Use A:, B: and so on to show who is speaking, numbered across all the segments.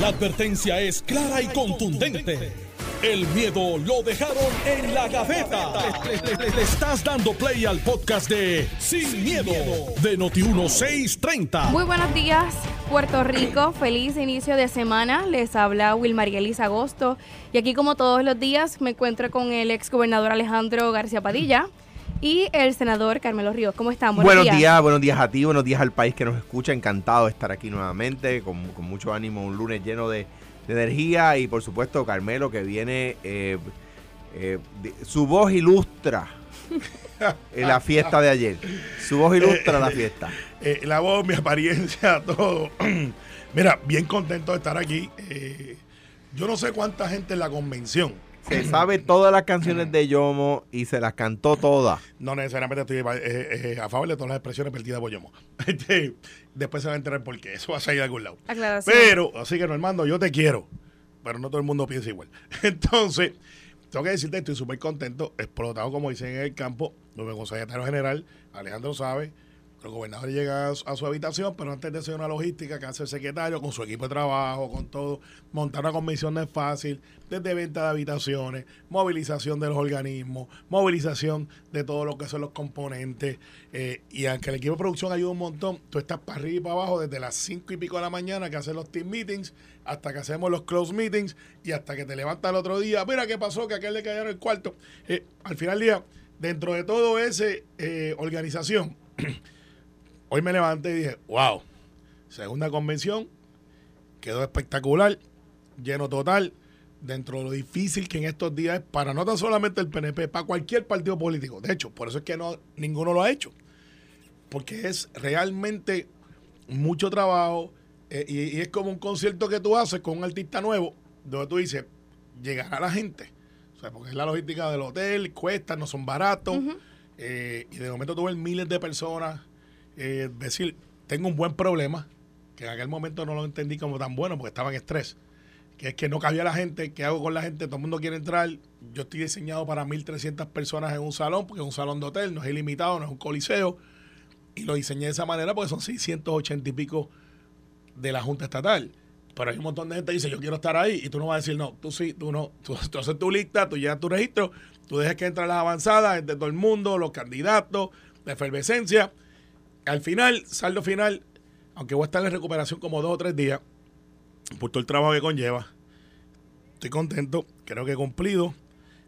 A: La advertencia es clara y contundente. El miedo lo dejaron en la gaveta. Le, estás dando play al podcast de Sin, miedo, de Noti1630.
B: Muy buenos días, Puerto Rico. Feliz inicio de semana. Les habla Wilmarielis Agosto. Y aquí, como todos los días, me encuentro con el ex gobernador Alejandro García Padilla y el senador Carmelo Ríos. ¿Cómo están?
C: Buenos, días. buenos días a ti, buenos días al país que nos escucha. Encantado de estar aquí nuevamente, con, con mucho ánimo, un lunes lleno de, de, energía y por supuesto Carmelo que viene, eh, eh, de, su voz ilustra en la fiesta de ayer. Su voz ilustra la fiesta.
D: Eh, la voz, mi apariencia, todo. Mira, bien contento de estar aquí. yo no sé cuánta gente en la convención
C: se sabe todas las canciones de Yomo y se las cantó todas.
D: No necesariamente estoy eh, eh, a favor de todas las expresiones perdidas por Yomo. Este, después se va a enterar por qué. Eso va a salir de algún lado. Pero, así que Normando, yo te quiero. Pero no todo el mundo piensa igual. Entonces, tengo que decirte, estoy súper contento, explotado, como dicen en el campo, nuevo secretario general, Alejandro sabe, el gobernador llega a su, habitación, pero antes de hacer una logística que hace el secretario con su equipo de trabajo, con todo, montar una convención no es fácil, desde venta de habitaciones, movilización de los organismos, movilización de todo lo que son los componentes. Eh, y aunque el equipo de producción ayuda un montón, tú estás para arriba y para abajo desde las cinco y pico de la mañana que hacen los team meetings, hasta que hacemos los close meetings y hasta que te levantas el otro día. Mira qué pasó, que aquel le cayeron el cuarto. Eh, al final del día, dentro de todo ese eh, organización, Hoy me levanté y dije, wow, segunda convención, quedó espectacular, lleno total, dentro de lo difícil que en estos días es para no tan solamente el PNP, para cualquier partido político. De hecho, por eso es que no, ninguno lo ha hecho. Porque es realmente mucho trabajo eh, y, es como un concierto que tú haces con un artista nuevo, donde tú dices, llegará la gente. O sea, porque es la logística del hotel, cuesta, no son baratos. Eh, y de momento tú ves miles de personas eh, decir, tengo un buen problema, que en aquel momento no lo entendí como tan bueno porque estaba en estrés, que es que no cabía la gente, ¿qué hago con la gente? Todo el mundo quiere entrar, yo estoy diseñado para 1.300 personas en un salón, porque es un salón de hotel, no es ilimitado, no es un coliseo, y lo diseñé de esa manera porque son 680 y pico de la Junta Estatal. Pero hay un montón de gente que dice, yo quiero estar ahí, y tú no vas a decir, no, tú sí, tú no, tú, tú haces tu lista, tú llevas tu registro, tú dejas que entren las avanzadas de todo el mundo, los candidatos, la efervescencia, al final, saldo final, aunque voy a estar en recuperación como dos o tres días, por todo el trabajo que conlleva, estoy contento, creo que he cumplido.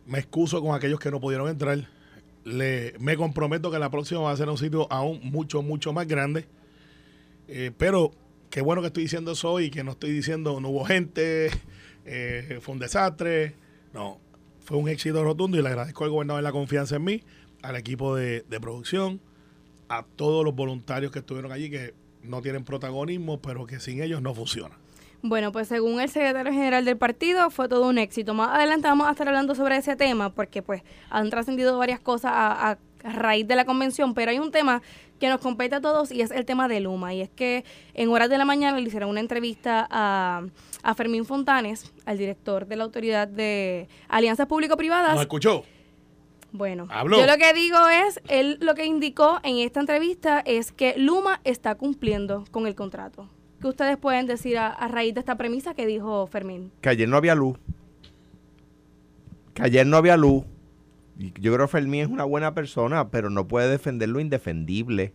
D: Me excuso con aquellos que no pudieron entrar. Le, me comprometo que la próxima va a ser un sitio aún mucho, mucho más grande. Eh, pero qué bueno que estoy diciendo eso hoy, que no estoy diciendo no hubo gente, eh, fue un desastre. No, fue un éxito rotundo y le agradezco al gobernador la confianza en mí, al equipo de, de producción, a todos los voluntarios que estuvieron allí que no tienen protagonismo, pero que sin ellos no funciona.
B: Bueno, pues según el secretario general del partido fue todo un éxito. Más adelante vamos a estar hablando sobre ese tema porque pues han trascendido varias cosas a, raíz de la convención, pero hay un tema que nos compete a todos y es el tema de Luma. Y es que en horas de la mañana le hicieron una entrevista a, a Fermín Fontanes, al director de la Autoridad de Alianzas Público-Privadas.
D: ¿Nos escuchó?
B: Bueno, yo lo que digo es, él lo que indicó en esta entrevista es que Luma está cumpliendo con el contrato. ¿Qué ustedes pueden decir a, raíz de esta premisa que dijo Fermín?
C: Que ayer no había luz. Que ayer no había luz. Yo creo que Fermín es una buena persona, pero no puede defender lo indefendible.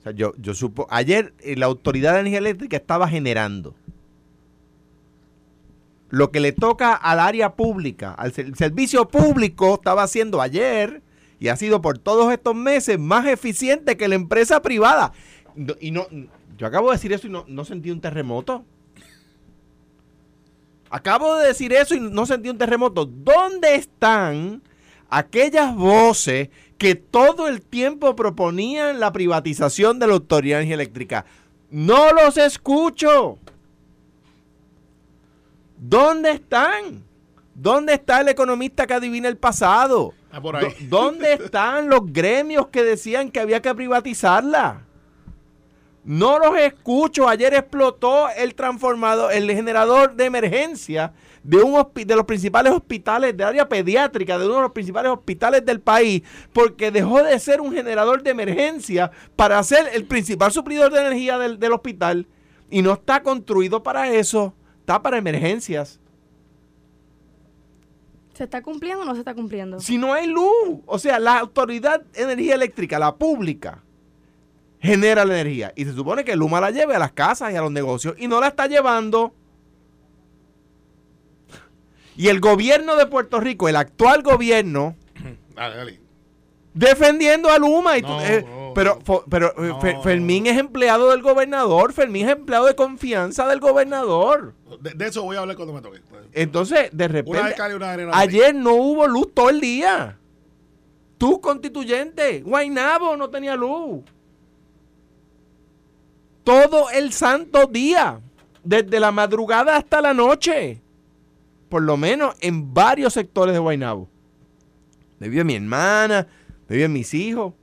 C: O sea, yo, yo supo. Ayer eh, la Autoridad de Energía Eléctrica estaba generando lo que le toca al área pública, al servicio público, estaba haciendo ayer y ha sido por todos estos meses más eficiente que la empresa privada. Y no, yo acabo de decir eso y no, no sentí un terremoto. Acabo de decir eso y no sentí un terremoto. ¿Dónde están aquellas voces que todo el tiempo proponían la privatización de la Autoridad Eléctrica? No los escucho. ¿Dónde están? ¿Dónde está el economista que adivina el pasado?
D: Ah, por ahí.
C: ¿Dónde están los gremios que decían que había que privatizarla? No los escucho. Ayer explotó el transformador, el generador de emergencia de, un de los principales hospitales de área pediátrica, de uno de los principales hospitales del país, porque dejó de ser un generador de emergencia para ser el principal suplidor de energía del, del hospital. Y no está construido para eso, está para emergencias.
B: ¿Se está cumpliendo o no se está cumpliendo?
C: Si no hay luz, o sea, la autoridad de energía eléctrica, la pública, genera la energía. Y se supone que Luma la lleve a las casas y a los negocios y no la está llevando. Y el gobierno de Puerto Rico, el actual gobierno, defendiendo a Luma. Y eh, pero pero eh, Fermín es empleado del gobernador, Fermín es empleado de confianza del gobernador.
D: De, eso voy a hablar cuando me toque.
C: Entonces, de repente, ayer no hubo luz todo el día. Tú constituyente, Guainabo no tenía luz. Todo el santo día, desde la madrugada hasta la noche. Por lo menos en varios sectores de Guainabo. Debió mi hermana, viven mis hijos.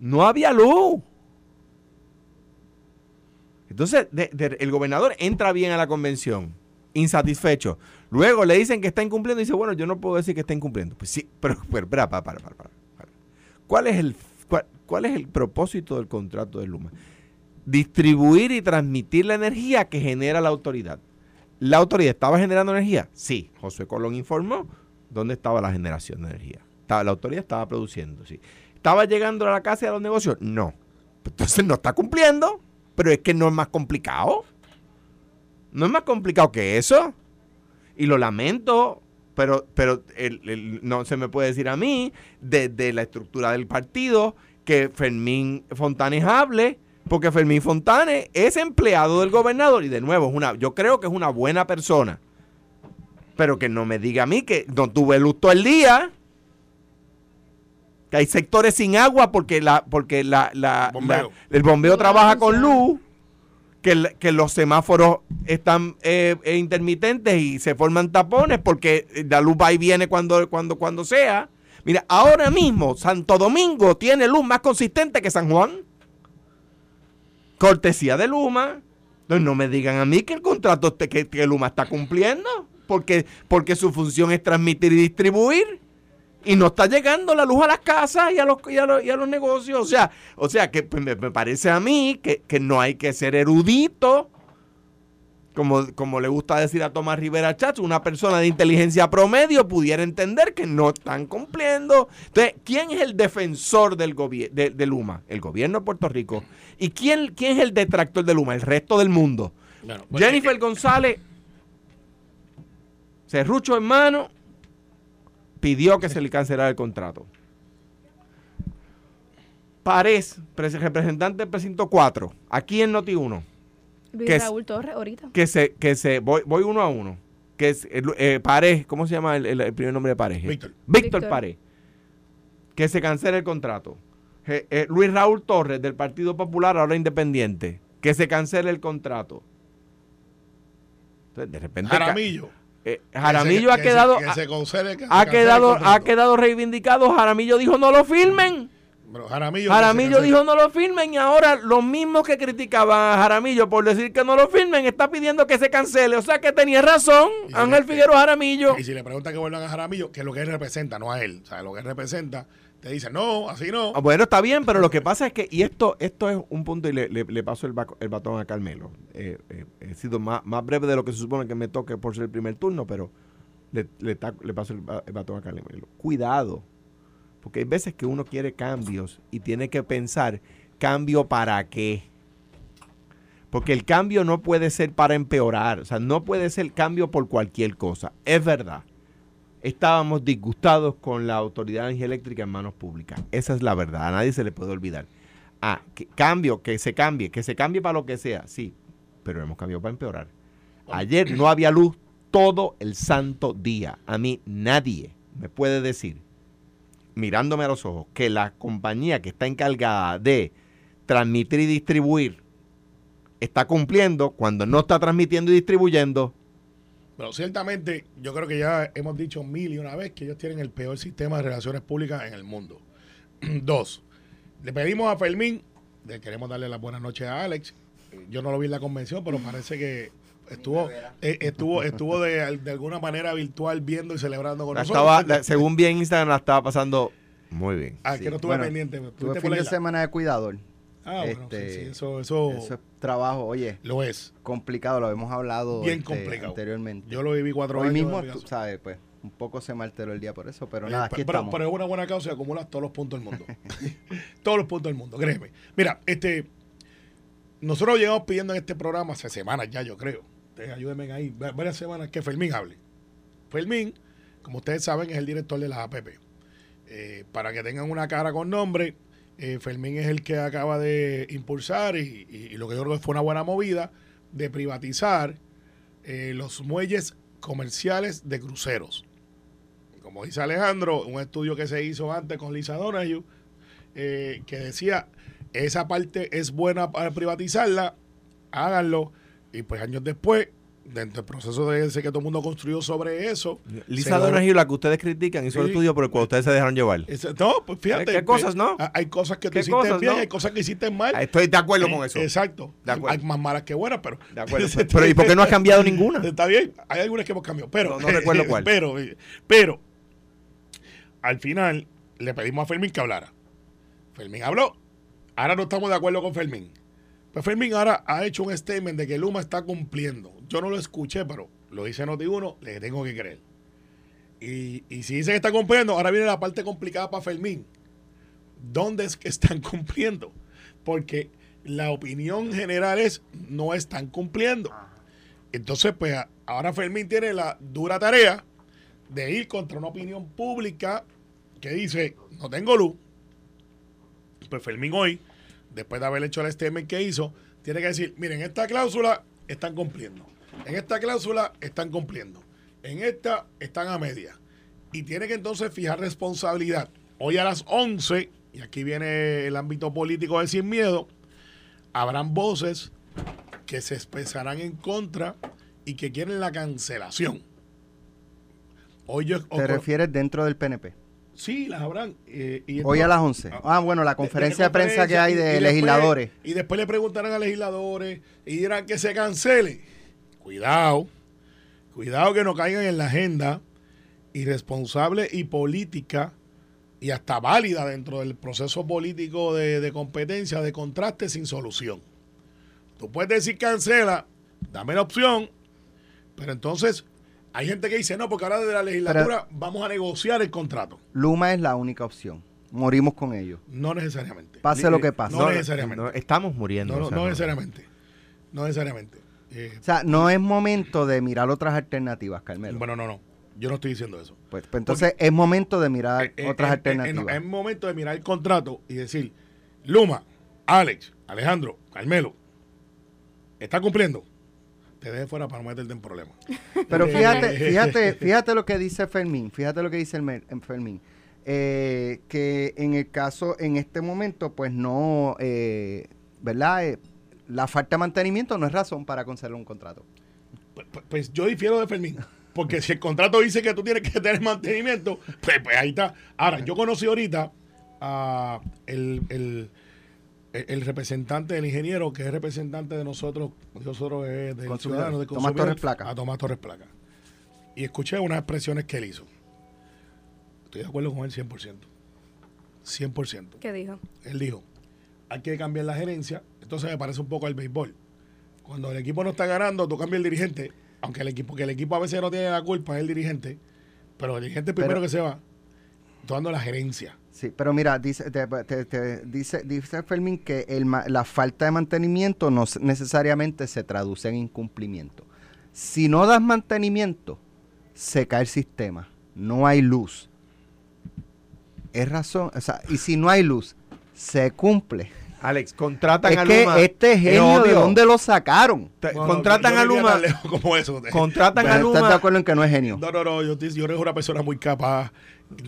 C: No había luz. Entonces, el gobernador entra bien a la convención, insatisfecho. Luego le dicen que está incumpliendo y dice, bueno, yo no puedo decir que está incumpliendo. Pues sí, pero, para, para, para, para, ¿Cuál es el, cuál es el propósito del contrato de Luma? Distribuir y transmitir la energía que genera la autoridad. ¿La autoridad estaba generando energía? Sí. José Colón informó dónde estaba la generación de energía. la autoridad estaba produciendo, sí. ¿Estaba llegando a la casa y a los negocios? No. Entonces no está cumpliendo, pero es que no es más complicado. No es más complicado que eso. Y lo lamento, pero, pero no se me puede decir a mí, desde la estructura del partido, que Fermín Fontanes hable, porque Fermín Fontanes es empleado del gobernador y de nuevo, es una, yo creo que es una buena persona pero que no me diga a mí que no tuve luz todo el día. Que hay sectores sin agua porque la porque la, el bombeo trabaja con luz. Que, los semáforos están eh, eh, intermitentes y se forman tapones porque la luz va y viene cuando, cuando, cuando sea. Mira, ahora mismo Santo Domingo tiene luz más consistente que San Juan. Cortesía de Luma. Entonces no me digan a mí que el contrato que, que Luma está cumpliendo porque, porque su función es transmitir y distribuir. Y no está llegando la luz a las casas y a los, y a los, negocios. O sea, o sea que pues, me, parece a mí que, no hay que ser erudito, como, como le gusta decir a Tomás Rivera Chacho, una persona de inteligencia promedio pudiera entender que no están cumpliendo. Entonces, ¿quién es el defensor del de, de, Luma? El gobierno de Puerto Rico. ¿Y quién, quién es el detractor de Luma? El resto del mundo. Pues, Jennifer González Cerrucho, hermano, pidió que se le cancelara el contrato. Párez, representante del precinto 4, aquí en Noti 1.
B: Luis Raúl Torres, ahorita.
C: Que se, que se, voy, voy uno a uno. Que es, eh, Párez, ¿cómo se llama el, primer nombre de Párez?
D: Víctor.
C: Víctor, Párez. Que se cancele el contrato. Eh, Luis Raúl Torres, del Partido Popular, ahora independiente. Que se cancele el contrato.
D: Entonces, de repente. Jaramillo.
C: Eh, Jaramillo ha quedado ha quedado ha quedado reivindicado. Jaramillo dijo no lo firmen. Jaramillo, dijo no lo firmen y ahora los mismos que criticaban a Jaramillo por decir que no lo firmen está pidiendo que se cancele. O sea que tenía razón Ángel Figueroa Jaramillo.
D: Y si le preguntan que vuelvan a Jaramillo, que es lo que él representa, no a él. O sea, lo que él representa te dice, no, así no.
C: Ah, bueno, está bien, pero lo que pasa es que, y esto esto es un punto, y le, le, paso el, batón a Carmelo. Eh, eh, he sido más, breve de lo que se supone que me toque por ser el primer turno, pero le, le, paso el, batón a Carmelo. Cuidado, porque hay veces que uno quiere cambios y tiene que pensar, ¿cambio para qué? Porque el cambio no puede ser para empeorar, o sea, no puede ser cambio por cualquier cosa, es verdad estábamos disgustados con la autoridad de energía eléctrica en manos públicas. Esa es la verdad, a nadie se le puede olvidar. Ah, que cambio, que se cambie, que se cambie para lo que sea, sí, pero hemos cambiado para empeorar. Ayer no había luz todo el santo día. A mí nadie me puede decir, mirándome a los ojos, que la compañía que está encargada de transmitir y distribuir está cumpliendo cuando no está transmitiendo y distribuyendo
D: pero ciertamente yo creo que ya hemos dicho mil y una vez que ellos tienen el peor sistema de relaciones públicas en el mundo. Dos, le pedimos a Fermín, le queremos darle las buenas noches a Alex. Yo no lo vi en la convención, pero parece que estuvo eh, estuvo estuvo de, alguna manera virtual viendo y celebrando con
C: nosotros. según bien Instagram la estaba pasando muy bien.
D: Ah, que no estuve pendiente.
E: Tuve fin de semana de cuidador.
C: Ah, este, eso, eso, es trabajo, oye.
D: Lo es.
C: Complicado, lo hemos hablado
D: Bien este, complicado.
C: anteriormente.
D: Yo lo viví cuatro
C: Hoy
D: años.
C: mismo, tú sabes, pues, un poco se me alteró el día por eso, pero nada, aquí
D: pero,
C: estamos.
D: Pero es una buena causa y acumulas todos los puntos del mundo. todos los puntos del mundo, créeme. Mira, este, nosotros llegamos pidiendo en este programa hace semanas ya, yo creo. Ustedes ayúdenme ahí, varias semanas que Fermín hable. Fermín, como ustedes saben, es el director de la APP. Eh, para que tengan una cara con nombre, eh, Fermín es el que acaba de impulsar y, lo que yo creo que fue una buena movida de privatizar eh, los muelles comerciales de cruceros. Como dice Alejandro, un estudio que se hizo antes con Lisa Donahue, que decía, esa parte es buena para privatizarla, háganlo. Y pues años después dentro del proceso de ese que todo el mundo construyó sobre eso.
C: Lisa Donahue, la que ustedes critican, hizo el estudio por el cual ustedes se dejaron llevar.
D: no, pues fíjate.
C: ¿Qué, cosas, no?
D: Hay cosas que tú hiciste bien, hay cosas que hiciste mal.
C: Estoy de acuerdo con eso.
D: Exacto. Hay más malas que buenas, pero.
C: De acuerdo. pero ¿y por qué no has cambiado ninguna?
D: Está bien, hay algunas que hemos cambiado, pero.
C: No, recuerdo cuál.
D: Pero, pero, al final le pedimos a Fermín que hablara. Fermín habló. Ahora no estamos de acuerdo con Fermín pues Fermín ahora ha hecho un statement de que Luma está cumpliendo. Yo no lo escuché, pero lo dice Noti1, le tengo que creer. Y, si dice que está cumpliendo, ahora viene la parte complicada para Fermín. ¿Dónde es que están cumpliendo? Porque la opinión general es no están cumpliendo. Entonces, pues ahora Fermín tiene la dura tarea de ir contra una opinión pública que dice, no tengo luz. Pues Fermín hoy después de haber hecho el statement que hizo, tiene que decir, miren, esta cláusula están cumpliendo. En esta cláusula están cumpliendo. En esta están a media. Y tiene que entonces fijar responsabilidad. Hoy a las 11, y aquí viene el ámbito político de Sin Miedo, habrán voces que se expresarán en contra y que quieren la cancelación.
C: Hoy yo, ¿Te refieres dentro del PNP?
D: Sí, las habrán.
C: Eh, Hoy a las 11. Ah, ah, bueno, la conferencia de, prensa que hay de legisladores.
D: y después le preguntarán a legisladores y dirán que se cancele. Cuidado, cuidado que no caigan en la agenda irresponsable y política y hasta válida dentro del proceso político de, de competencia, de contraste sin solución. Tú puedes decir cancela, dame la opción, pero entonces hay gente que dice, no, porque ahora desde la legislatura vamos a negociar el contrato.
C: Luma es la única opción. Morimos con ellos.
D: No necesariamente.
C: Pase lo que pase.
D: No, necesariamente.
C: estamos muriendo.
D: No, no, necesariamente. No necesariamente.
C: Eh, o sea, no es momento de mirar otras alternativas, Carmelo.
D: Bueno, no, no. Yo no estoy diciendo eso.
C: Pues, pues entonces es momento de mirar eh, eh, otras alternativas.
D: es momento de mirar el contrato y decir, Luma, Alex, Alejandro, Carmelo, ¿está cumpliendo? Te deje fuera para no meterte en problemas.
C: Pero fíjate, fíjate, fíjate lo que dice Fermín, fíjate lo que dice el Fermín. Eh, que en el caso, en este momento, pues no, eh, ¿verdad? Eh, la falta de mantenimiento no es razón para conceder un contrato.
D: Pues, pues, pues, yo difiero de Fermín. Porque si el contrato dice que tú tienes que tener mantenimiento, pues, pues ahí está. Ahora, yo conocí ahorita a el el representante del ingeniero, que es representante de nosotros, nosotros es del ciudadano de
C: Tomás Torres Placa.
D: A Tomás Torres Placa. Y escuché unas expresiones que él hizo. Estoy de acuerdo con él 100%. 100%.
B: ¿Qué dijo?
D: Él dijo, hay que cambiar la gerencia. Entonces me parece un poco al béisbol. Cuando el equipo no está ganando, tú cambias el dirigente, aunque el equipo, que el equipo a veces no tiene la culpa, es el dirigente, pero el dirigente primero que se va, dando la gerencia.
C: Sí, pero mira, dice, dice, dice Fermín que el, la falta de mantenimiento no necesariamente se traduce en incumplimiento. Si no das mantenimiento, se cae el sistema, no hay luz. Es razón, o sea, y si no hay luz, se cumple.
D: Alex, contratan
C: es
D: a
C: que este genio, ¿de dónde lo sacaron?
D: contratan a Luma.
C: Como eso. Contratan a Luma. ¿Estás de acuerdo en que no es genio?
D: No, no, no. Yo, yo soy una persona muy capaz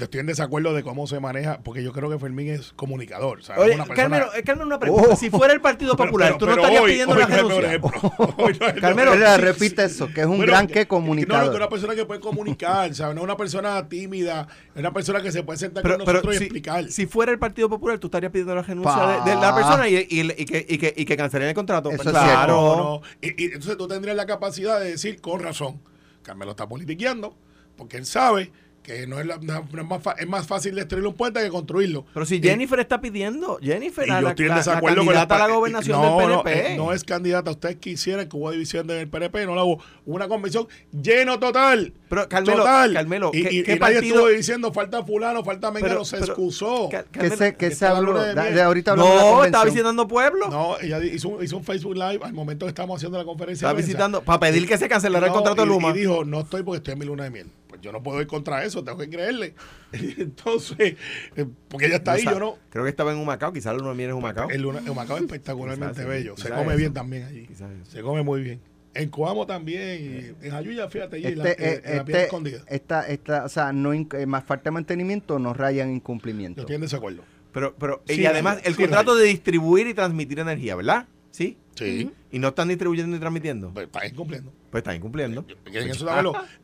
D: estoy en desacuerdo de cómo se maneja, porque yo creo que Fermín es comunicador.
C: Oye, una Carmelo, una pregunta. Oh. si fuera el Partido Popular, tú no estarías pidiendo la renuncia. Carmelo, repite eso, que es un gran que comunicador. No,
D: es una persona que puede comunicar, ¿sabes? No es una persona tímida, es una persona que se puede sentar con nosotros y explicar.
C: Si fuera el Partido Popular, tú estarías pidiendo la renuncia de, la persona y, que, y, que, y que cancelen el contrato.
D: Eso claro. Y, y entonces tú tendrías la capacidad de decir, con razón, Carmelo está politiqueando, porque él sabe que no es, la, más, es más fácil destruir un puente que construirlo.
C: Pero si Jennifer está pidiendo, Jennifer,
D: y
C: la,
D: candidata
C: a la gobernación del PNP.
D: Eh, no, es candidata, ustedes quisieran que hubo división del PNP, no la hubo. Una convención lleno total.
C: Pero Carmelo, total. Carmelo
D: y, ¿qué, nadie estuvo diciendo falta fulano, falta mengano, se excusó.
E: ¿Qué se, que se habló? De, ahorita
C: no, estaba visitando pueblo.
D: No, ella hizo, hizo, un Facebook Live al momento que estábamos haciendo la conferencia.
C: Estaba visitando, para pedir que se cancelara el contrato de Luma.
D: Y dijo, no estoy porque estoy en mi luna de miel yo no puedo ir contra eso, tengo que creerle. Entonces, eh, porque ella está ahí, yo no.
C: Creo que estaba en Humacao, quizás el luna es Humacao.
D: El, Humacao es espectacularmente bello, se come bien también allí, se come muy bien. En Coamo también, en Ayuya, fíjate, allí,
E: este, eh, la, este, escondida. Esta, esta, o sea, no eh, más falta de mantenimiento no rayan incumplimiento.
D: Yo estoy en desacuerdo.
C: Pero, pero y además, el contrato de distribuir y transmitir energía, ¿verdad? ¿Sí?
D: Sí.
C: ¿Y no están distribuyendo ni transmitiendo?
D: Pues está incumpliendo.
C: Pues está incumpliendo.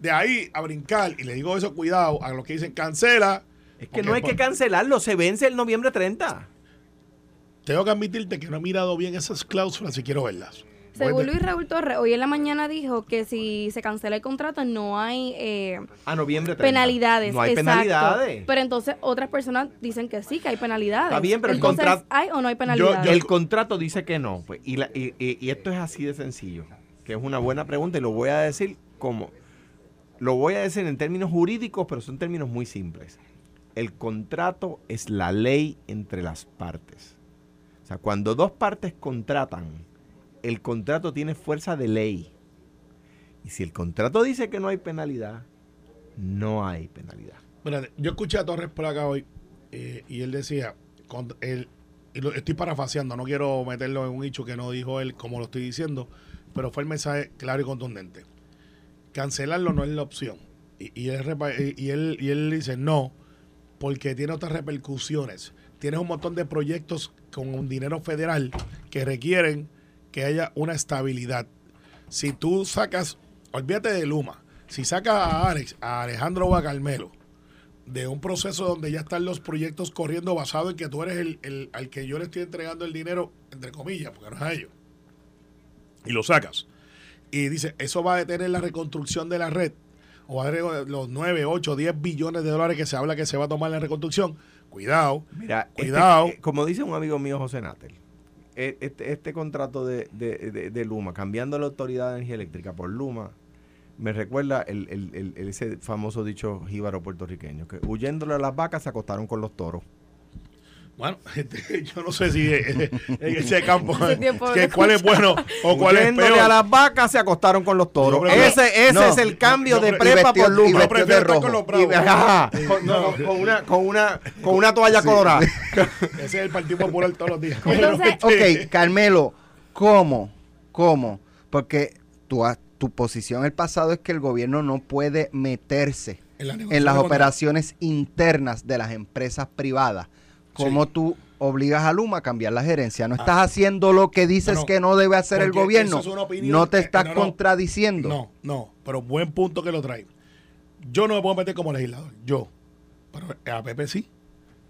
D: de ahí a brincar, y le digo eso, cuidado, a los que dicen cancela.
C: Es que no hay que cancelarlo, se vence el noviembre 30.
D: Tengo que admitirte que no he mirado bien esas cláusulas si quiero verlas.
B: Según Luis Raúl Torres, hoy en la mañana dijo que si se cancela el contrato no hay
C: eh, a noviembre
B: penalidades.
C: No hay penalidades.
B: Pero entonces otras personas dicen que sí, que hay penalidades.
C: Está bien, pero el contrato...
B: ¿Hay o no hay penalidades?
C: el contrato dice que no. Pues, y, y, esto es así de sencillo, que es una buena pregunta y lo voy a decir como... Lo voy a decir en términos jurídicos, pero son términos muy simples. El contrato es la ley entre las partes. O sea, cuando dos partes contratan, el contrato tiene fuerza de ley. Y si el contrato dice que no hay penalidad, no hay penalidad.
D: yo escuché a Torres por acá hoy eh, y él decía, y lo estoy parafaseando, no quiero meterlo en un hecho que no dijo él como lo estoy diciendo, pero fue el mensaje claro y contundente. Cancelarlo no es la opción. Y, él, y, él, y él dice, no, porque tiene otras repercusiones. Tienes un montón de proyectos con dinero federal que requieren que haya una estabilidad. Si tú sacas, olvídate de Luma, si sacas a Alex, a Alejandro o a Carmelo, de un proceso donde ya están los proyectos corriendo basado en que tú eres el, al que yo le estoy entregando el dinero, entre comillas, porque no es a ellos, y lo sacas, y dice, eso va a detener la reconstrucción de la red, o va a detener los 9, 8, 10 billones de dólares que se habla que se va a tomar en la reconstrucción, cuidado,
C: Mira,
D: este, cuidado.
C: Eh, como dice un amigo mío, José Natel, este, este contrato de, de, Luma, cambiando la autoridad de energía eléctrica por Luma, me recuerda el, el, el, ese famoso dicho jíbaro puertorriqueño, que huyéndole a las vacas se acostaron con los toros.
D: Bueno, este, yo no sé si en ese campo que cuál es bueno o cuál es peor.
C: a las vacas se acostaron con los toros. ese ese es el cambio de prepa por luma.
D: Yo prefiero estar con los bravos.
C: con, con, una, con, una, con una toalla colorada.
D: ese es el Partido Popular todos los días.
E: Entonces, ok, Carmelo, ¿cómo? ¿Cómo? Porque tu, tu posición en el pasado es que el gobierno no puede meterse en las operaciones internas de las empresas privadas ¿Cómo tú obligas a Luma a cambiar la gerencia? No estás ah. haciendo lo que dices que no debe hacer el gobierno. no te estás contradiciendo.
D: No, no, pero buen punto que lo trae. Yo no me puedo meter como legislador, yo. Pero APP sí.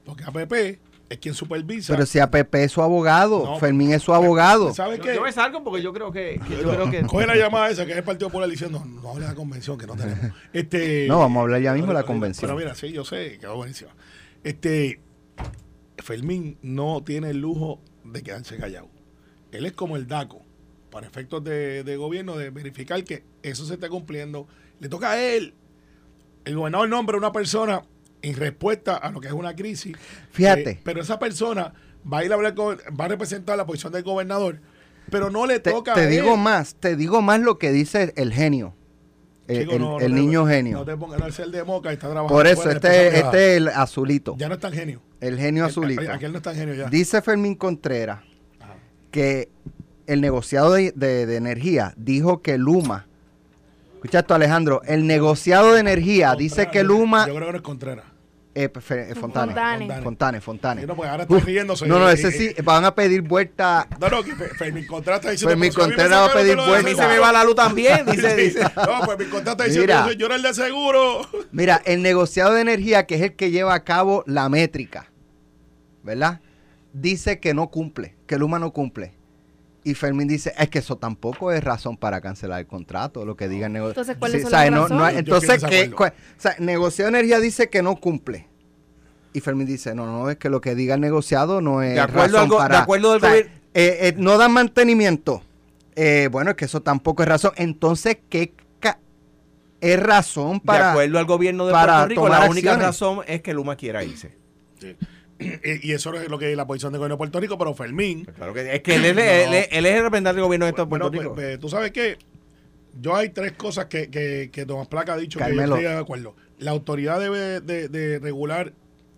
D: Porque APP es quien supervisa.
E: Pero si APP es su abogado, Fermín es su abogado.
C: ¿Sabes qué? Yo me salgo porque yo creo que. yo creo que
D: coge la llamada esa que es el Partido Popular diciendo, no, no hable de la convención que no tenemos. Este,
E: no, vamos a hablar ya mismo de la convención.
D: Pero mira, sí, yo sé, quedó buenísima. Este, Fermín no tiene el lujo de quedarse callado. Él es como el DACO, para efectos de, gobierno, de verificar que eso se está cumpliendo. Le toca a él. El gobernador nombra a una persona en respuesta a lo que es una crisis.
E: Fíjate.
D: Eh, pero esa persona va a ir a hablar con, va a representar la posición del gobernador, pero no le toca
E: te digo más, te digo más lo que dice el genio. Eh, el, niño genio.
D: No te pongas el de moca, está trabajando.
E: Por eso, este, este es el azulito.
D: Ya no es tan genio.
E: El genio azulito.
D: Aquel no es tan genio ya.
E: Dice Fermín Contreras que el negociado de, energía dijo que Luma. Escucha esto, Alejandro. El negociado de energía dice que Luma.
D: Yo creo que no es Contreras.
E: Eh, Fontane. Fontane. Fontane, Fontane.
D: no, pues ahora está riéndose.
E: No, no, ese sí, van a pedir vuelta.
D: No, no, que Fermín Contreras está diciendo.
E: Fermín Contreras va a pedir vuelta.
C: Y se me va la luz también, dice. dice.
D: No, Fermín Contreras está diciendo, mira, yo era el de seguro.
E: Mira, el negociado de energía, que es el que lleva a cabo la métrica, ¿verdad? Dice que no cumple, que Luma no cumple. Y Fermín dice, es que eso tampoco es razón para cancelar el contrato, lo que diga el
B: negociador. Entonces, ¿cuál es la
E: no, Entonces, ¿qué, o sea, negociado energía dice que no cumple. Y Fermín dice, no, no, es que lo que diga el negociado no es
C: de acuerdo razón para... De acuerdo del
E: eh, eh, no dan mantenimiento. Eh, bueno, es que eso tampoco es razón. Entonces, ¿qué es razón para...
C: De acuerdo al gobierno de Puerto Rico, la única razón es que Luma quiera irse.
D: Sí. y eso es lo que es la posición del gobierno de Puerto Rico, pero Fermín.
C: Pues claro que es que él, es el representante del gobierno de Puerto Rico.
D: Pues, pues, tú sabes que yo hay tres cosas que, que, que Tomás Placa ha dicho que yo estoy de acuerdo. La autoridad debe de, regular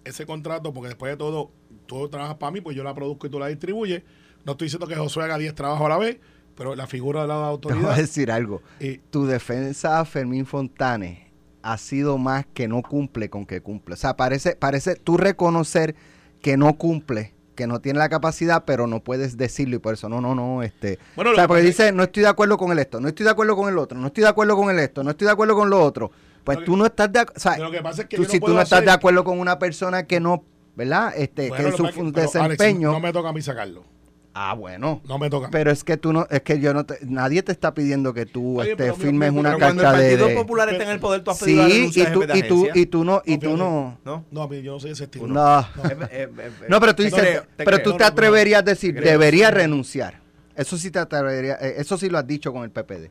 D: ese contrato porque después de todo, tú trabajas para mí, pues yo la produzco y tú la distribuyes. No estoy diciendo que Josué haga 10 trabajos a la vez, pero la figura de la autoridad. Te
E: voy a decir algo. tu defensa, Fermín Fontanes, ha sido más que no cumple con que cumple. O sea, parece, parece tú reconocer que no cumple, que no tiene la capacidad, pero no puedes decirlo y por eso no, no, no, este, o sea, porque dice, no estoy de acuerdo con el esto, no estoy de acuerdo con el otro, no estoy de acuerdo con el esto, no estoy de acuerdo con lo otro. Pues tú no estás de acuerdo, o sea, si tú no estás de acuerdo con una persona que no, ¿verdad? Este, que es su desempeño.
D: no me toca a mí sacarlo.
E: Ah, bueno.
D: No me toca.
E: Pero es que tú no, es que yo no te, nadie te está pidiendo que tú este, firmes una carta de.
C: el Partido Popular está en el poder, tú has
E: pedido sí, y tú, y tú, y tú no, y tú
D: no. No, no, yo no soy ese estilo.
E: No. No, pero tú dices, pero tú te atreverías a decir, debería renunciar. Eso sí te atrevería, eh, eso sí lo has dicho con el PPD.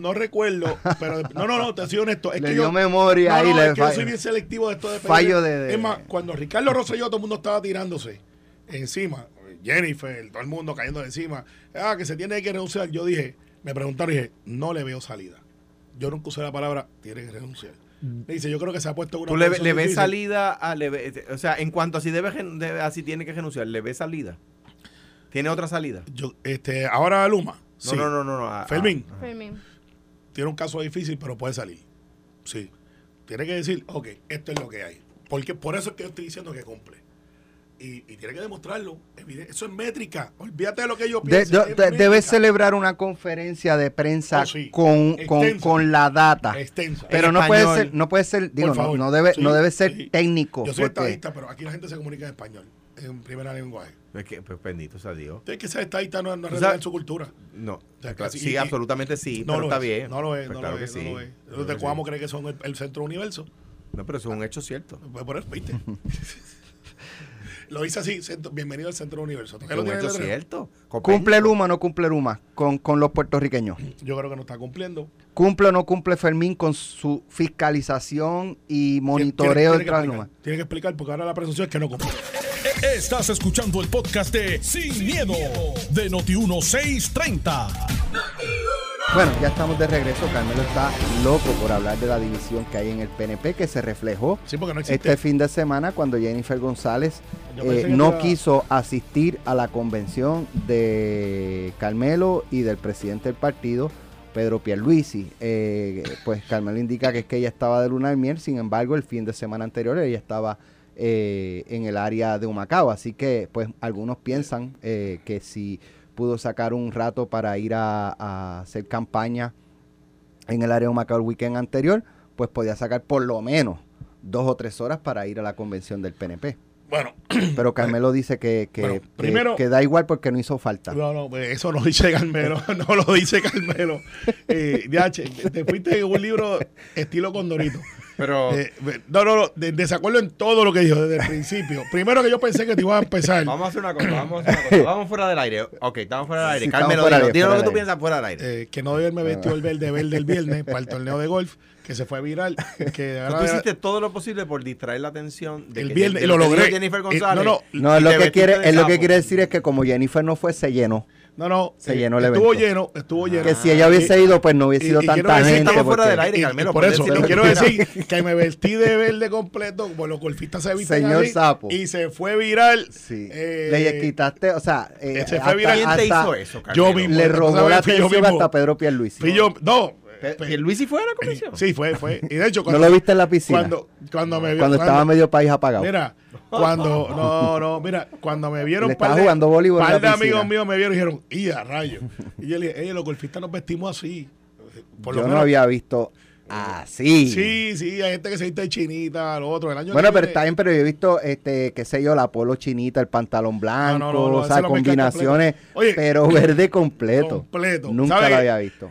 D: No, recuerdo, pero no, no, no, te soy honesto.
E: Es le que dio yo, memoria ahí.
D: le es que yo soy bien selectivo de esto de
E: Fallo de,
D: Es más, cuando Ricardo Rosselló todo el mundo estaba tirándose encima, Jennifer, todo el mundo cayendo encima, ah, que se tiene que renunciar. Yo dije, me preguntaron y dije, no le veo salida. Yo nunca usé la palabra, tiene que renunciar. Mm. Me dice, yo creo que se ha puesto una.
C: ¿Tú le, le ves salida? A, o sea, en cuanto a si debe, así tiene que renunciar, ¿le ves salida? ¿Tiene otra salida?
D: Yo, este, ahora Luma.
C: No, no, no, no, no.
D: Fermín. Fermín. Tiene un caso difícil, pero puede salir. Sí. Tiene que decir, ok, esto es lo que hay. Porque por eso es que yo estoy diciendo que cumple y, tiene que demostrarlo. Eso es métrica. Olvídate de lo que yo pienso.
E: debes celebrar una conferencia de prensa oh, con, con, la data.
D: Extensa.
E: Pero no puede ser, no puede ser, digo, no, debe, no debe ser técnico.
D: Yo soy estadista, pero aquí la gente se comunica en español, en primera lenguaje.
C: Es que, pues bendito sea Dios.
D: Es que ser estadista no, no es en su cultura.
C: No. sí, absolutamente sí, no pero está bien.
D: No lo es, pues no, lo es, no lo es. Los de Cuamo creen que son el, el centro universo.
C: No, pero eso es un hecho cierto.
D: Pues por eso, viste. Lo dice así, bienvenido al Centro Universo.
C: Es cierto.
E: ¿Cumple Luma o no cumple Luma con, con los puertorriqueños?
D: Yo creo que no está cumpliendo.
E: ¿Cumple o no cumple Fermín con su fiscalización y monitoreo
D: de Luma? Tiene que explicar porque ahora la presunción es que no cumple.
A: Estás escuchando el podcast de Sin, miedo, de Noti1630.
E: Bueno, ya estamos de regreso. Carmelo está loco por hablar de la división que hay en el PNP que se reflejó este fin de semana cuando Jennifer González eh, no quiso asistir a la convención de Carmelo y del presidente del partido, Pedro Pierluisi. Eh, pues Carmelo indica que es que ella estaba de luna de miel, sin embargo el fin de semana anterior ella estaba eh, en el área de Humacao, así que pues algunos piensan que si pudo sacar un rato para ir a, hacer campaña en el área de Humacao el weekend anterior, pues podía sacar por lo menos dos o tres horas para ir a la convención del PNP.
D: Bueno,
E: pero Carmelo dice que, que, primero, que, da igual porque no hizo falta.
D: No, no, pues eso lo dice Carmelo, no lo dice Carmelo. Eh, te fuiste en un libro estilo Condorito.
C: Pero.
D: Eh, no, no, no, de, desacuerdo en todo lo que dijo desde el principio. Primero que yo pensé que te iba a empezar.
C: Vamos a hacer una cosa, vamos a hacer una cosa. Vamos fuera del aire. Ok, estamos fuera del aire. Carmelo, dilo, lo que tú piensas fuera del aire.
D: Eh, que no debe me vestido el verde verde el viernes para el torneo de golf que se fue viral. Que
C: tú hiciste todo lo posible por distraer la atención
D: de el viernes, y lo logré.
C: Jennifer González.
E: no, no, no, lo que quiere, lo que quiere decir es que como Jennifer no fue, se llenó.
D: No, no.
E: Se llenó el
D: estuvo lleno, estuvo lleno.
E: Que si ella hubiese ido, pues no hubiese sido tanta gente.
C: Estamos fuera del aire, Carmelo.
D: Por eso, y quiero decir que me vestí de verde completo, como los golfistas se visten
E: Señor Sapo.
D: Y se fue viral.
E: Sí. Eh, le quitaste, o sea...
D: Eh, se fue viral.
C: ¿Quién te hizo eso, Carmelo?
E: Yo mismo. Le robó la atención hasta Pedro Pierluisi.
D: Yo, no,
C: ¿Y Luis fue a la comisión?
D: Sí, fue, fue. Y de hecho,
E: cuando, ¿No lo viste en la piscina?
D: Cuando, cuando me
E: Cuando, estaba medio país apagado.
D: Mira, cuando, no, no, mira, cuando me vieron,
E: par de, jugando voleibol
D: par de amigos míos me vieron y dijeron, ¡y a rayo! Y yo le dije, los golfistas nos vestimos así.
E: Por yo no había visto así.
D: Sí, sí, hay gente que se viste de chinita, lo otro. El año
E: bueno, pero está bien, pero yo he visto, este, qué sé yo, la polo chinita, el pantalón blanco, o sea, combinaciones, pero verde completo.
D: Completo.
E: Nunca lo había visto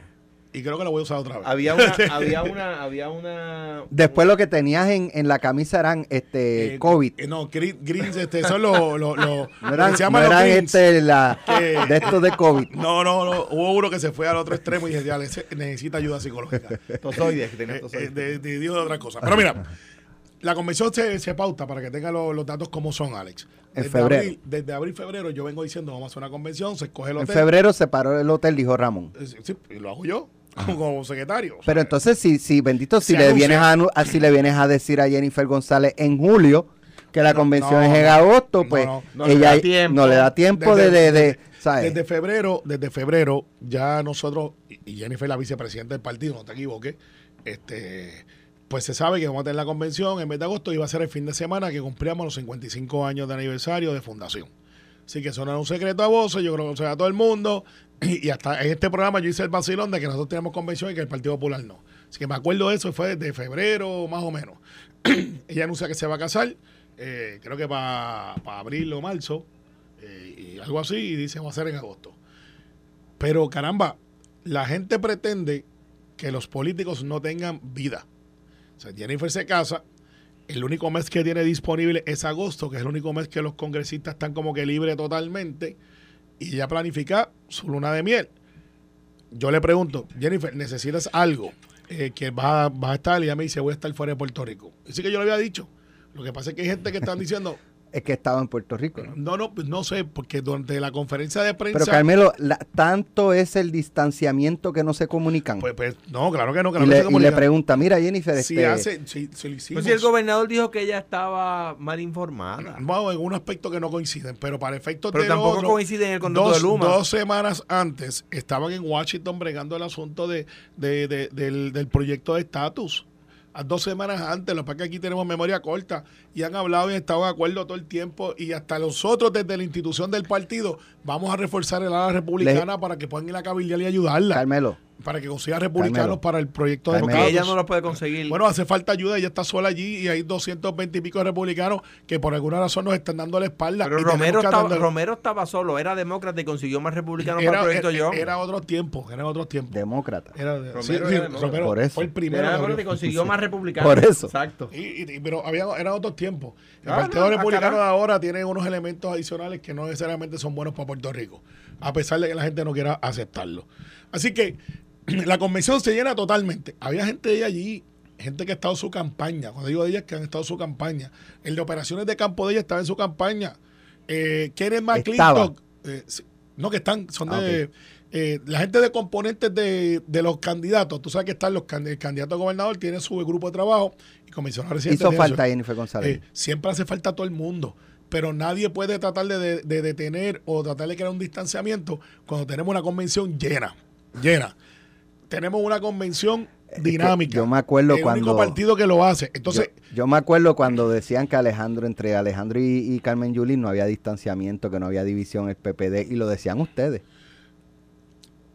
D: y creo que lo voy a usar otra vez.
C: Había una, había una, había una.
E: Después lo que tenías en, en la camisa eran este eh, COVID.
D: Eh, no, greens, este, son los, los, no
E: eran, se llaman no eran este, la, de estos de COVID.
D: No, no, no, hubo uno que se fue al otro extremo y dije, necesita ayuda psicológica.
C: Tosoides, que tenía
D: eh, tosoides. de, de, de, otra cosa. Pero mira, la convención se, se pauta para que tenga los, los datos como son, Alex.
E: En desde febrero.
D: Abril, desde abril, febrero, yo vengo diciendo, vamos a hacer una convención, se escoge el hotel.
E: En febrero se paró el hotel, dijo Ramón.
D: Sí, lo hago yo como secretario.
E: Pero entonces, si, si bendito, si le, vienes a, si le vienes a decir a Jennifer González en julio que la convención es en agosto, pues ella no le da tiempo de, de,
D: Desde febrero, desde febrero, ya nosotros, y Jennifer la vicepresidenta del partido, no te equivoques, este pues se sabe que vamos a tener la convención en vez de agosto y va a ser el fin de semana que cumplíamos los 55 años de aniversario de fundación. Así que eso no es un secreto a voces, yo creo que lo sabe a todo el mundo. Y, hasta en este programa yo hice el vacilón de que nosotros tenemos convención y que el Partido Popular no. Así que me acuerdo de eso, fue desde febrero más o menos. Ella anuncia que se va a casar, eh, creo que para abril o marzo, eh, y algo así, y dice va a ser en agosto. Pero caramba, la gente pretende que los políticos no tengan vida. O sea, Jennifer se casa, el único mes que tiene disponible es agosto, que es el único mes que los congresistas están como que libres totalmente, y ya planifica su luna de miel. Yo le pregunto, Jennifer, ¿necesitas algo eh, que va, va, a estar? Y ella me dice, voy a estar fuera de Puerto Rico. Así que yo le había dicho. Lo que pasa es que hay gente que están diciendo,
E: es que estaba en Puerto Rico.
D: No, no, pues no sé, porque durante la conferencia de prensa.
E: Pero Carmelo, tanto es el distanciamiento que no se comunican.
D: Pues, pues no, claro que no, que
E: y, le, y le pregunta, mira Jennifer,
D: si
E: este,
D: hace, si,
C: pues si el gobernador dijo que ella estaba mal informada.
D: Bueno, en un aspecto que no coinciden, pero para efectos
C: pero tampoco coinciden en el contrato
D: de
C: Luma.
D: Dos semanas antes estaban en Washington bregando el asunto de, de, de del, del proyecto de estatus dos semanas antes, lo que que aquí tenemos memoria corta, y han hablado y han estado de acuerdo todo el tiempo, y hasta nosotros desde la institución del partido vamos a reforzar el ala republicana para que puedan ir a cabildear y ayudarla.
E: Carmelo,
D: para que consiga republicanos para el proyecto de
C: Porque ella no lo puede conseguir.
D: Bueno, hace falta ayuda, ella está sola allí y hay 220 y pico de republicanos que por alguna razón nos están dando la espalda.
C: Pero Romero estaba, Romero estaba solo, era demócrata y consiguió más republicanos para el proyecto
D: yo. Era otro tiempo, era otro tiempo.
E: Demócrata.
D: Era, Romero, por eso. fue el primero.
C: Era y consiguió más republicanos.
E: Por eso.
C: Exacto.
D: Y, pero había, eran otros tiempos. El Partido Republicano de ahora tiene unos elementos adicionales que no necesariamente son buenos para Puerto Rico, a pesar de que la gente no quiera aceptarlo. Así que la convención se llena totalmente. Había gente de allí, gente que ha estado en su campaña. Cuando digo de ellas, que han estado en su campaña. El de operaciones de campo de ella estaba en su campaña. Eh, Kenneth McClintock. Eh, no, que están, son ah, de. Eh, la gente de componentes de, los candidatos, tú sabes que están los el candidato a gobernador, tiene su grupo de trabajo y comisionado residente.
E: Hizo falta Jennifer González.
D: Eh, siempre hace falta a todo el mundo pero nadie puede tratar de, de, detener o tratar de crear un distanciamiento cuando tenemos una convención llena, llena tenemos una convención dinámica.
E: Yo me acuerdo
D: el
E: cuando.
D: único partido que lo hace. Entonces.
E: Yo, me acuerdo cuando decían que Alejandro, entre Alejandro y, Carmen Yulín no había distanciamiento, que no había división el PPD, y lo decían ustedes.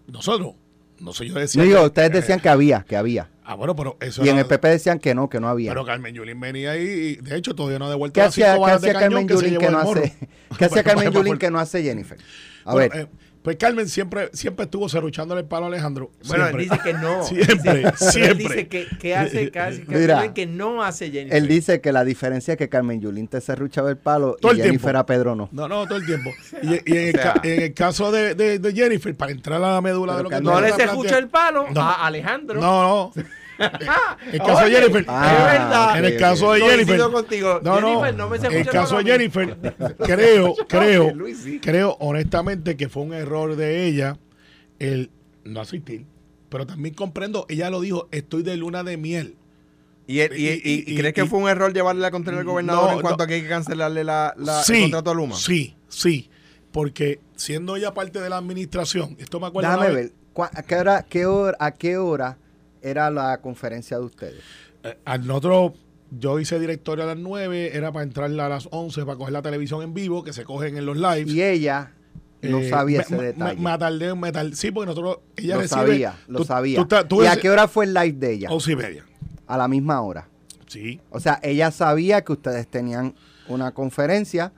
D: Nosotros. No sé, yo decía.
E: No, digo, ustedes decían que había, que había.
D: Ah, bueno, pero eso.
E: Y en el PP decían que no, que no había.
D: Pero Carmen Yulín venía ahí y, de hecho, todavía no ha devuelto
E: ¿Qué hacía, ¿qué hacía Carmen Yulín que, no hace? ¿Qué hacía Carmen Yulín que no hace Jennifer? A ver.
D: Eh, pues Carmen siempre, siempre estuvo cerruchándole el palo a Alejandro.
C: Bueno, él dice que no.
D: Siempre, siempre. Él
C: dice que, que hace casi que, que no hace Jennifer.
E: Él dice que la diferencia es que Carmen Yulín te cerruchaba el palo y Jennifer a Pedro no.
D: No, no, todo el tiempo. Y, en, el caso de, de, Jennifer, para entrar a la médula de lo que
C: No le se escucha el palo a Alejandro.
D: No, no. el caso de Jennifer.
C: Ah,
D: en el caso de Jennifer.
C: Contigo.
D: No, no. en el caso de Jennifer, creo, creo, creo honestamente que fue un error de ella el no asistir. Pero también comprendo, ella lo dijo, estoy de luna de miel.
C: ¿Y, y, crees que fue un error llevarle la contra el gobernador en cuanto a que hay que cancelarle la, la el contrato a Luma?
D: Sí, sí. Porque siendo ella parte de la administración, esto me acuerdo.
E: Déjame ver, ¿a qué hora, qué hora, a qué hora era la conferencia de ustedes?
D: Eh, al nosotros, yo hice directorio a las 9, era para entrar a las 11 para coger la televisión en vivo, que se cogen en los lives.
E: Y ella no eh, sabía ese detalle.
D: Me, tardé, me tardé, sí, porque nosotros, ella
E: lo sabía, lo sabía. ¿Y a qué hora fue el live de ella?
D: Once y media.
E: A la misma hora.
D: Sí.
E: O sea, ella sabía que ustedes tenían una conferencia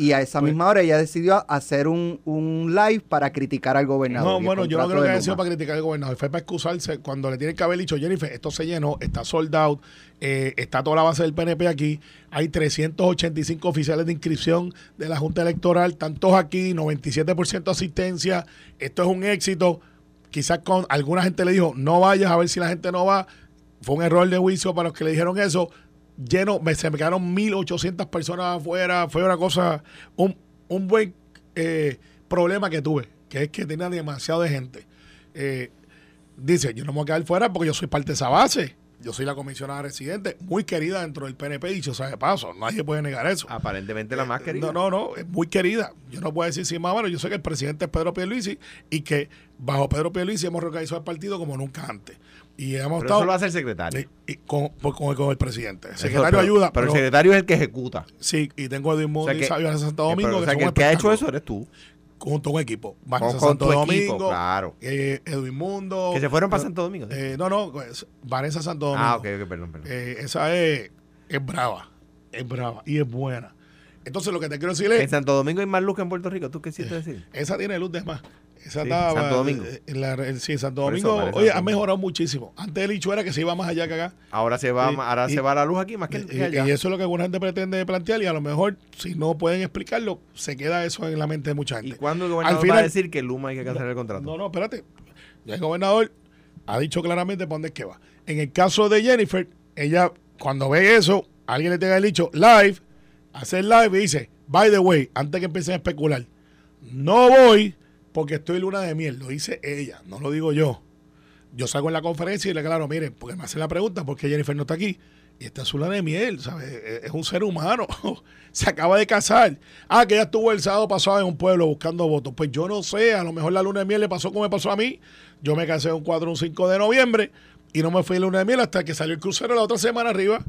E: y a esa pues misma hora ella decidió hacer un, un, live para criticar al gobernador.
D: No, bueno, yo no creo que haya sido para criticar al gobernador. Fue para excusarse cuando le tienen que haber dicho, Jennifer, esto se llenó, está sold out, eh, está toda la base del PNP aquí, hay 385 oficiales de inscripción de la Junta Electoral, tantos aquí, 97% de asistencia, esto es un éxito. Quizás con alguna gente le dijo, no vayas a ver si la gente no va. Fue un error de juicio para los que le dijeron eso lleno, me, se me quedaron 1.800 personas afuera, fue una cosa, un, un buen eh, problema que tuve, que es que tenía demasiado de gente. Eh, dice, yo no me voy a quedar fuera porque yo soy parte de esa base. Yo soy la comisionada residente, muy querida dentro del PNP, dicho sea de paso, nadie puede negar eso.
C: Aparentemente la más querida.
D: No, no, no, es muy querida. Yo no puedo decir si más bueno, yo sé que el presidente es Pedro Pierluisi y que bajo Pedro Pierluisi hemos reorganizado el partido como nunca antes. Y hemos
C: pero eso lo hace el secretario.
D: Y, con, con, el presidente. El secretario ayuda.
C: Pero, el secretario es el que ejecuta.
D: Sí, y tengo a Edwin Mundo y Sabio Santo Domingo.
C: que, el que ha hecho eso eres tú.
D: Junto a un equipo. Vanessa Santo Domingo.
C: claro.
D: Eh, Edwin Mundo.
C: Que se fueron para Santo Domingo.
D: Eh, no, no. Pues, Vanessa Santo Domingo.
C: Ah, ok, ok, perdón, perdón.
D: Eh, esa es, es brava. Es brava y es buena. Entonces, lo que te quiero decir es.
C: En Santo Domingo hay más luz que en Puerto Rico. ¿Tú qué hiciste decir?
D: Esa tiene luz de más. Esa
C: Santo Domingo.
D: Sí, Santo Domingo. oye, ha mejorado muchísimo. Antes el hecho era que se iba más allá que acá.
C: Ahora se va, ahora se va la luz aquí más que, allá.
D: Y eso es lo que alguna gente pretende plantear y a lo mejor, si no pueden explicarlo, se queda eso en la mente de mucha gente.
C: ¿Y cuándo el gobernador va a decir que Luma hay que cancelar el contrato?
D: No, no, espérate. Ya el gobernador ha dicho claramente para dónde es que va. En el caso de Jennifer, ella, cuando ve eso, alguien le tenga el dicho live, hace el live y dice, by the way, antes que empiecen a especular, no voy porque estoy luna de miel, lo dice ella, no lo digo yo. Yo salgo en la conferencia y le aclaro, miren, porque me hace la pregunta, ¿por qué Jennifer no está aquí? Y está su luna de miel, ¿sabes? Es un ser humano, se acaba de casar. Ah, que ella estuvo el sábado pasado en un pueblo buscando votos. Pues yo no sé, a lo mejor la luna de miel le pasó como me pasó a mí. Yo me casé un 4 o un 5 de noviembre y no me fui a luna de miel hasta que salió el crucero la otra semana arriba.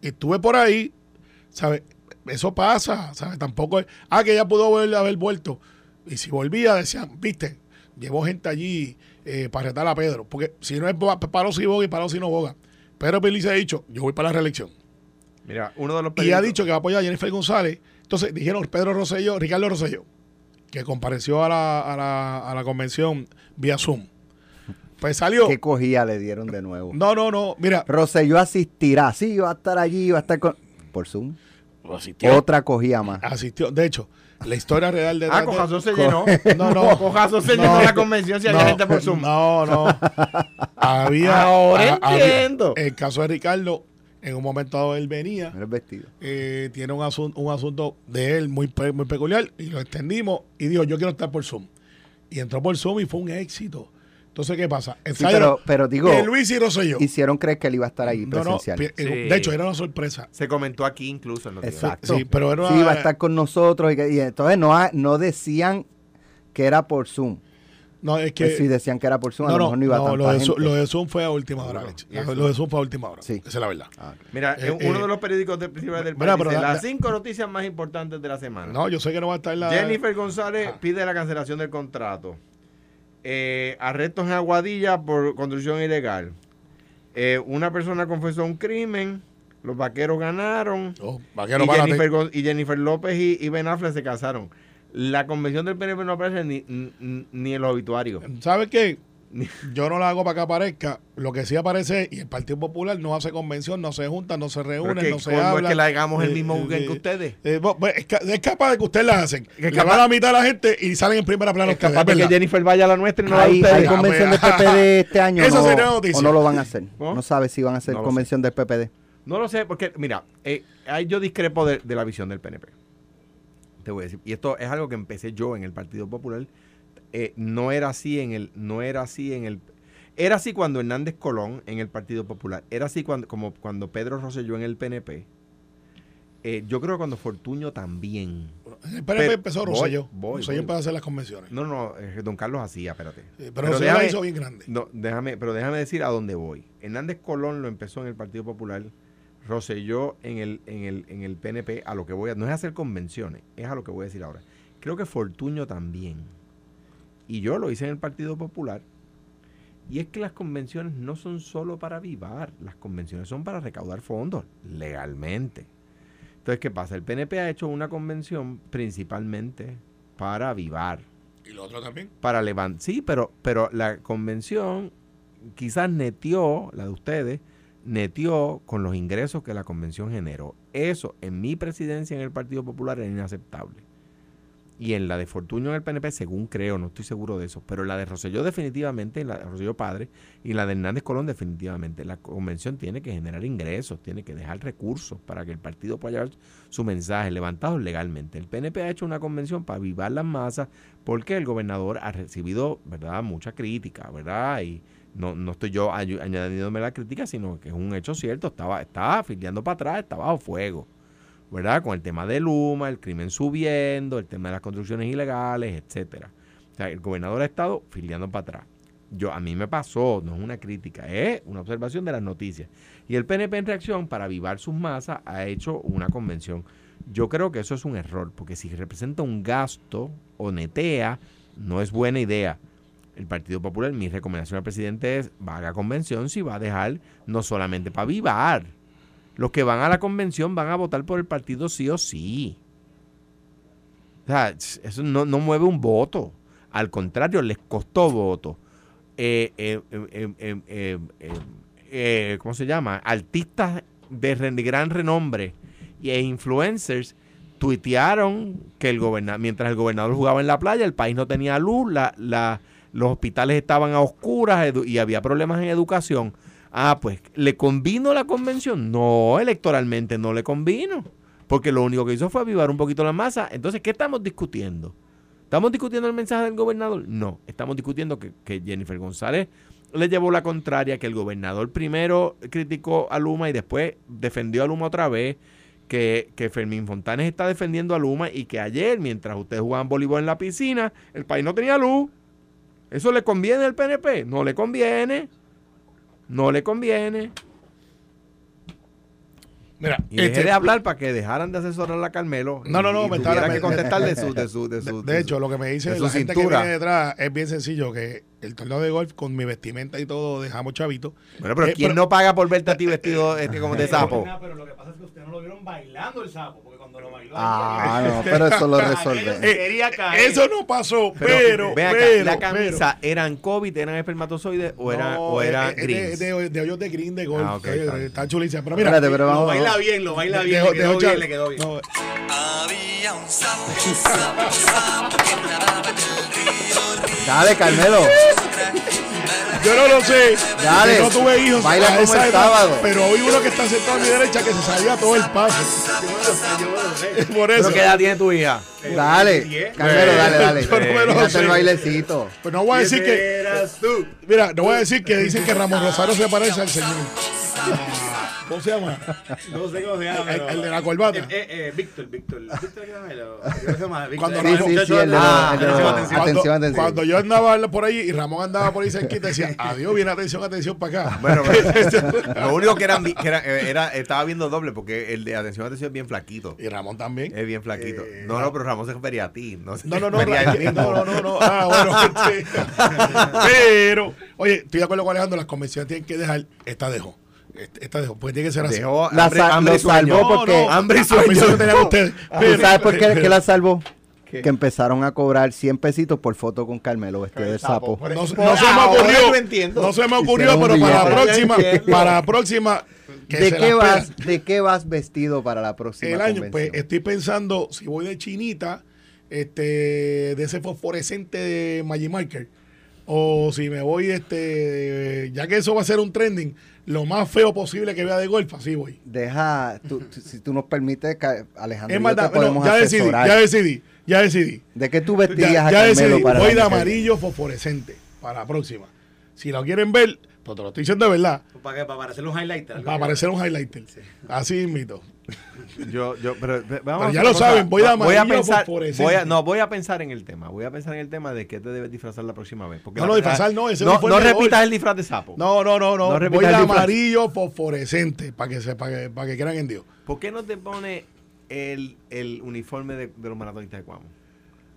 D: Y estuve por ahí, ¿sabes? Eso pasa, ¿sabes? Tampoco es, ah, que ella pudo haber vuelto. Y si volvía, decían, viste, llevó gente allí eh, para retar a Pedro. Porque si no es paro si boga y paro si no boga. Pedro Pelice ha dicho, yo voy para la reelección.
C: Mira, uno de los
D: Y ha dicho que va a apoyar a Jennifer González. Entonces dijeron Pedro Rosselló, Ricardo Rosselló, que compareció a la, a la, a la convención vía Zoom. Pues salió.
E: ¿Qué cogía le dieron de nuevo?
D: No, no, no. Mira.
E: Rosselló asistirá. Sí, va a estar allí, va a estar con. Por Zoom. Otra cogía más.
D: Asistió. De hecho, la historia real de.
C: Ah, Cojazo se llenó. No, no. Cojazo se llenó la convención si había gente por Zoom.
D: No, no. había.
C: Ahora entiendo.
D: el caso de Ricardo, en un momento dado él venía.
E: El vestido.
D: Eh, tiene un asunto, un asunto de él muy, muy peculiar y lo extendimos y dijo: Yo quiero estar por Zoom. Y entró por Zoom y fue un éxito. Entonces, ¿qué pasa?
E: pero, pero digo,
D: Luis y Rosselló.
E: hicieron creer que él iba a estar ahí presencial.
D: Eh, de hecho, era una sorpresa.
C: Se comentó aquí incluso. En
E: Exacto. Sí, pero era, sí, iba a estar con nosotros. Y, entonces no, no decían que era por Zoom.
D: No, es que.
E: si decían que era por Zoom, a lo mejor no iba
D: no,
E: a
D: lo, de Zoom, lo de Zoom fue a última hora. lo de Zoom fue a última hora. Sí. Esa es la verdad.
C: Ah, Mira, eh, uno eh, de los periódicos del principal del país dice, las cinco noticias más importantes de la semana.
D: No, yo sé que no va a estar la.
C: Jennifer González ah. pide la cancelación del contrato. Eh, arrestos en Aguadilla por construcción ilegal. Eh, una persona confesó un crimen, los vaqueros ganaron
D: oh,
C: y, Jennifer, López y, Ben Affleck se casaron. La convención del PNP no aparece ni, ni, ni en los obituarios.
D: ¿Sabes qué? Yo no la hago para que aparezca. Lo que sí aparece, y el Partido Popular no hace convención, no se junta, no se reúnen, no se habla.
C: es que la hagamos el eh, mismo eh, que ustedes?
D: Eh, es, capaz de que ustedes la hacen. Que van a la mitad de la gente y salen en primera plana.
C: Es capaz de que Jennifer vaya a la nuestra y no
E: hay, ¿Hay convención del PPD este año? Eso no, sería noticia. ¿O no lo van a hacer? ¿No, sabes si van a hacer convención del PPD?
C: No lo sé, porque, mira, ahí yo discrepo de, de la visión del PNP. Te voy a decir. Y esto es algo que empecé yo en el Partido Popular eh, no era así en el, no era así en el, era así cuando Hernández Colón en el Partido Popular, era así cuando, como cuando Pedro Rosselló en el PNP. Eh, yo creo que cuando Fortuño también.
D: El PNP empezó Rosselló. Rosselló empezó a hacer las convenciones.
C: No, no, don Carlos hacía, espérate.
D: pero, pero déjame, hizo bien grande.
C: No, déjame, pero déjame decir a dónde voy. Hernández Colón lo empezó en el Partido Popular. Rosselló en el, en el, en el PNP, a lo que voy a, no es hacer convenciones, es a lo que voy a decir ahora Creo que Fortuño también. Y yo lo hice en el Partido Popular. Y es que las convenciones no son solo para vivar, las convenciones son para recaudar fondos legalmente. Entonces, ¿qué pasa? El PNP ha hecho una convención principalmente para avivar.
D: ¿Y lo otro también?
C: Para levantar. Sí, pero, pero la convención quizás netió, la de ustedes, netió con los ingresos que la convención generó. Eso en mi presidencia en el Partido Popular era inaceptable y en la de Fortuño en el PNP, según creo, no estoy seguro de eso, pero la de Roselló definitivamente, la de Roselló Padre y la de Hernández Colón definitivamente. La convención tiene que generar ingresos, tiene que dejar recursos para que el partido pueda llevar su mensaje levantado legalmente. El PNP ha hecho una convención para avivar las masas porque el gobernador ha recibido, ¿verdad?, mucha crítica, ¿verdad? Y no, no estoy yo añadiéndome la crítica, sino que es un hecho cierto, estaba, estaba afiliando para atrás, estaba bajo fuego. ¿Verdad? Con el tema de Luma, el crimen subiendo, el tema de las construcciones ilegales, etcétera. O sea, el gobernador ha estado filiando para atrás. Yo, a mí me pasó, no es una crítica, es una observación de las noticias. Y el PNP en reacción, para avivar sus masas, ha hecho una convención. Yo creo que eso es un error, porque si representa un gasto o no es buena idea. El Partido Popular, mi recomendación al presidente es, va a convención si va a dejar no solamente para avivar, los que van a la convención van a votar por el partido sí o sí. O sea, eso no, mueve un voto. Al contrario, les costó voto. Eh, eh, eh, ¿Cómo se llama? Artistas de gran renombre e influencers tuitearon que el gobernador, mientras el gobernador jugaba en la playa, el país no tenía luz, la, la, los hospitales estaban a oscuras y había problemas en educación. Ah, pues, ¿le convino la convención? No, electoralmente no le convino. Porque lo único que hizo fue avivar un poquito la masa. Entonces, ¿qué estamos discutiendo? ¿Estamos discutiendo el mensaje del gobernador? No, estamos discutiendo que, Jennifer González le llevó la contraria, que el gobernador primero criticó a Luma y después defendió a Luma otra vez, que, que Fermín Fontanes está defendiendo a Luma y que ayer, mientras ustedes jugaban voleibol en la piscina, el país no tenía luz. ¿Eso le conviene al PNP? No le conviene. No le conviene. Mira, y dejé este, de hablar para que dejaran de asesorar a Carmelo.
D: No, no, no,
C: me que contestar de su, de su, de
D: su, de, hecho, lo que me dice la gente que viene detrás es bien sencillo, que el torneo de golf con mi vestimenta y todo dejamos chavito.
C: Bueno, pero eh, ¿quién no paga por verte a ti vestido este, como de sapo?
F: Pero lo que pasa es que ustedes no lo vieron bailando el sapo.
E: Ah, no, pero eso lo resuelve.
D: Eh, eso no pasó, pero. pero,
C: la camisa, ¿eran COVID, eran espermatozoides o, era, o era
D: eh, De, de, de, hoyos de green de golf. Ah, okay, está, está chulísima. Pero
F: mira, pero vamos, lo baila bien, lo baila bien. Le quedó bien, le quedó bien. Había un sapo,
E: sapo que nadaba en el río. Dale, Carmelo.
D: Yo no lo sé.
E: Dale.
D: No tuve hijos.
E: Baila como el sábado.
D: Pero hoy uno que está sentado a mi derecha que se salía todo el paso.
C: Por eso. ¿Pero qué edad tiene tu hija?
E: Dale. Carmelo, dale, dale. Yo no me lo sé. el bailecito.
D: Pues no voy a decir que. Mira, no voy a decir que dicen que Ramón Rosario se parece al señor. ¿Cómo se llama?
F: No sé cómo se llama.
D: El, de la corbata.
F: Eh, eh, eh, Víctor, Víctor. Víctor, ¿qué se llama?
D: Cuando ah, atención, atención. Cuando yo andaba por ahí y Ramón andaba por ahí cerquita, decía, adiós, viene atención, atención para acá. Bueno,
C: lo único que, eran, que era, era, estaba viendo doble porque el de atención, atención es bien flaquito.
D: Y Ramón también.
C: Es bien flaquito. no, no, pero Ramón se refería a ti. No,
D: no, no, no, no, no, no, Ah, bueno. Pero, oye, estoy de acuerdo con Alejandro, las convenciones tienen que dejar, esta dejó. Esta dejó, pues tiene que ser así.
E: Dejó la hambre, salvó porque
D: hambre y sueño. no tenían ustedes.
E: ¿Sabes por qué, qué la salvó? Que empezaron a cobrar 100 pesitos por foto con Carmelo vestido de sapo.
D: No, no, se me ocurrió. No se me ocurrió, pero para la próxima, para la próxima.
E: ¿De qué, vas, ¿De qué vas vestido para la próxima?
D: El año, pues estoy pensando, si voy de chinita, este, de ese fosforescente de Magic o si me voy, este, ya que eso va a ser un trending, lo más feo posible que vea de golf, así voy.
E: Deja, si tú nos permites, Alejandro, es te podemos
D: ya decidí, ya decidí, ya decidí.
E: ¿De qué tú vestirías
D: ya, a ya decidí, voy de amarillo fosforescente para la próxima. Si lo quieren ver, pues te lo estoy diciendo de verdad.
F: ¿Para qué? Para aparecer un highlighter.
D: Para aparecer un highlighter. Así invito.
C: Yo, yo, pero,
D: vamos ya lo saben, voy, a,
C: voy a pensar, voy a, no, voy a pensar en el tema, voy a pensar en el tema de qué te debes disfrazar la próxima vez.
D: no, no, disfrazar no, ese
C: no, no repitas el disfraz de sapo.
D: No, no, no, no, voy de amarillo fosforescente para que, se, para, que, para que crean en Dios.
C: ¿Por qué no te pone el, el uniforme de, de los maratonistas de Cuamo?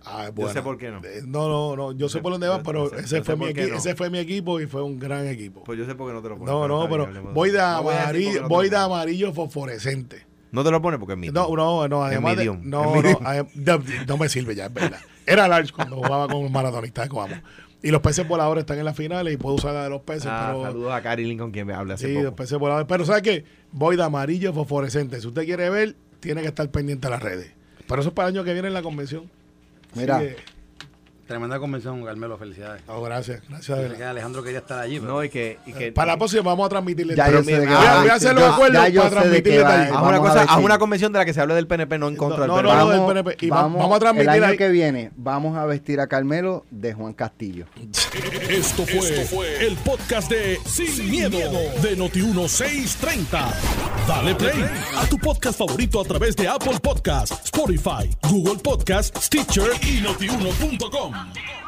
D: Ah, bueno.
C: Yo sé por qué no.
D: Eh, no, no, no. Yo sé por dónde va, pero ese, fue mi ese fue mi equipo y fue un gran equipo.
C: Pues yo sé por qué no te lo pones.
D: No, no, pero voy de amarillo, voy de amarillo fosforescente.
C: No te lo pones porque es mi.
D: No, no, no, además. De, no, no, no, me sirve ya, es verdad. Era large cuando jugaba con maratonistas de Coamo. Y los peces voladores están en las finales y puedo usar la de los peces.
C: Ah, pero, saludos a Cari con quien me habla hace
D: Sí, los peces voladores. Pero ¿sabes qué? Voy de amarillo fosforescente. Si usted quiere ver, tiene que estar pendiente de las redes. Pero eso es para el año que viene en la convención.
E: Mira,
F: Tremenda convención, Carmelo, felicidades.
D: Oh, gracias, gracias.
F: Que Alejandro quería estar allí.
C: No, y que, y que,
D: para la próxima vamos a transmitirle.
E: Ya yo sé
D: voy, a, voy a hacer los acuerdos para transmitirle.
C: Haz una, cosa, haz una convención de la que se hable del PNP, no en contra
D: no,
C: del
D: PNP.
E: No,
D: no, del PNP. Y vamos, vamos, a transmitir
E: El año
D: ahí.
E: que viene vamos a vestir a Carmelo de Juan Castillo.
A: Esto fue, Esto fue el podcast de Sin, miedo, de Noti1630. Dale play a tu podcast favorito a través de Apple Podcasts, Spotify, Google Podcasts, Stitcher y notiuno.com. Oh,